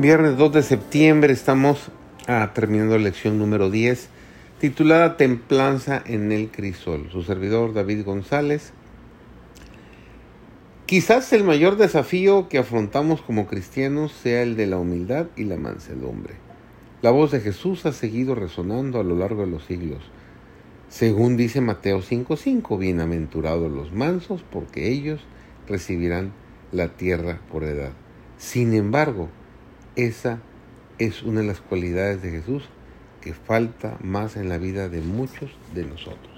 Viernes 2 de septiembre estamos ah, terminando la lección número 10 titulada Templanza en el Crisol. Su servidor David González. Quizás el mayor desafío que afrontamos como cristianos sea el de la humildad y la mansedumbre. La voz de Jesús ha seguido resonando a lo largo de los siglos. Según dice Mateo 5:5, bienaventurados los mansos porque ellos recibirán la tierra por edad. Sin embargo, esa es una de las cualidades de Jesús que falta más en la vida de muchos de nosotros.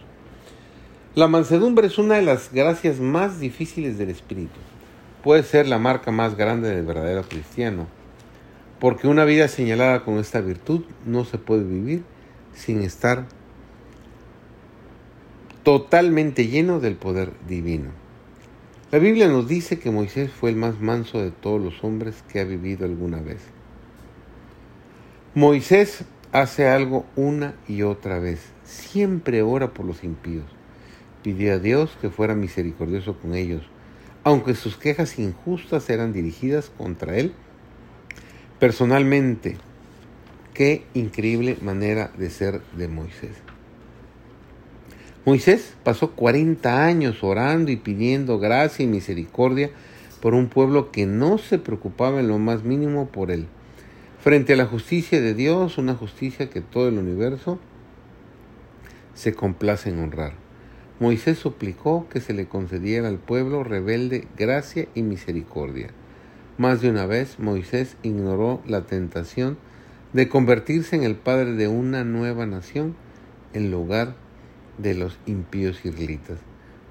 La mansedumbre es una de las gracias más difíciles del Espíritu. Puede ser la marca más grande del verdadero cristiano, porque una vida señalada con esta virtud no se puede vivir sin estar totalmente lleno del poder divino. La Biblia nos dice que Moisés fue el más manso de todos los hombres que ha vivido alguna vez. Moisés hace algo una y otra vez. Siempre ora por los impíos. Pidió a Dios que fuera misericordioso con ellos, aunque sus quejas injustas eran dirigidas contra él. Personalmente, qué increíble manera de ser de Moisés. Moisés pasó 40 años orando y pidiendo gracia y misericordia por un pueblo que no se preocupaba en lo más mínimo por él. Frente a la justicia de Dios, una justicia que todo el universo se complace en honrar. Moisés suplicó que se le concediera al pueblo rebelde gracia y misericordia. Más de una vez Moisés ignoró la tentación de convertirse en el padre de una nueva nación en lugar de los impíos israelitas.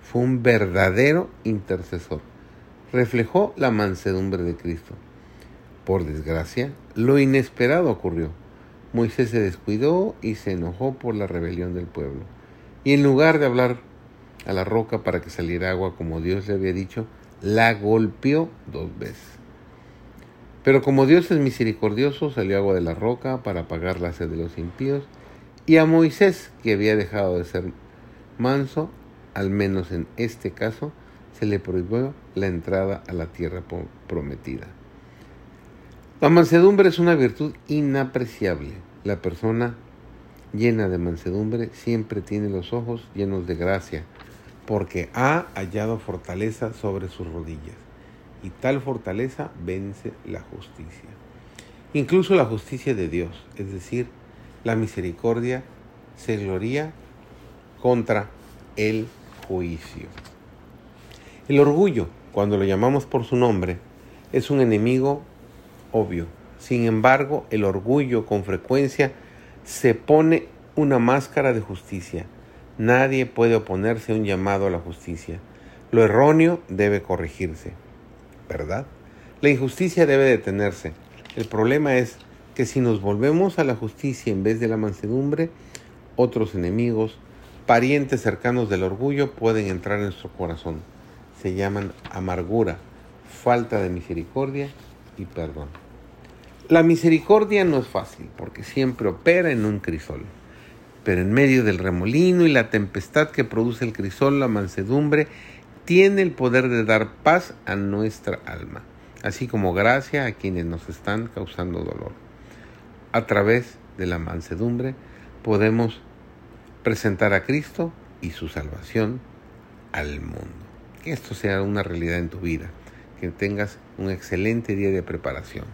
Fue un verdadero intercesor. Reflejó la mansedumbre de Cristo. Por desgracia, lo inesperado ocurrió. Moisés se descuidó y se enojó por la rebelión del pueblo. Y en lugar de hablar a la roca para que saliera agua como Dios le había dicho, la golpeó dos veces. Pero como Dios es misericordioso, salió agua de la roca para apagar la sed de los impíos y a Moisés, que había dejado de ser manso, al menos en este caso, se le prohibió la entrada a la tierra prometida. La mansedumbre es una virtud inapreciable. La persona llena de mansedumbre siempre tiene los ojos llenos de gracia, porque ha hallado fortaleza sobre sus rodillas, y tal fortaleza vence la justicia. Incluso la justicia de Dios, es decir, la misericordia se gloría contra el juicio. El orgullo, cuando lo llamamos por su nombre, es un enemigo obvio. Sin embargo, el orgullo con frecuencia se pone una máscara de justicia. Nadie puede oponerse a un llamado a la justicia. Lo erróneo debe corregirse, ¿verdad? La injusticia debe detenerse. El problema es que si nos volvemos a la justicia en vez de la mansedumbre, otros enemigos, parientes cercanos del orgullo pueden entrar en nuestro corazón. Se llaman amargura, falta de misericordia y perdón. La misericordia no es fácil porque siempre opera en un crisol. Pero en medio del remolino y la tempestad que produce el crisol, la mansedumbre tiene el poder de dar paz a nuestra alma, así como gracia a quienes nos están causando dolor a través de la mansedumbre podemos presentar a Cristo y su salvación al mundo. Que esto sea una realidad en tu vida, que tengas un excelente día de preparación.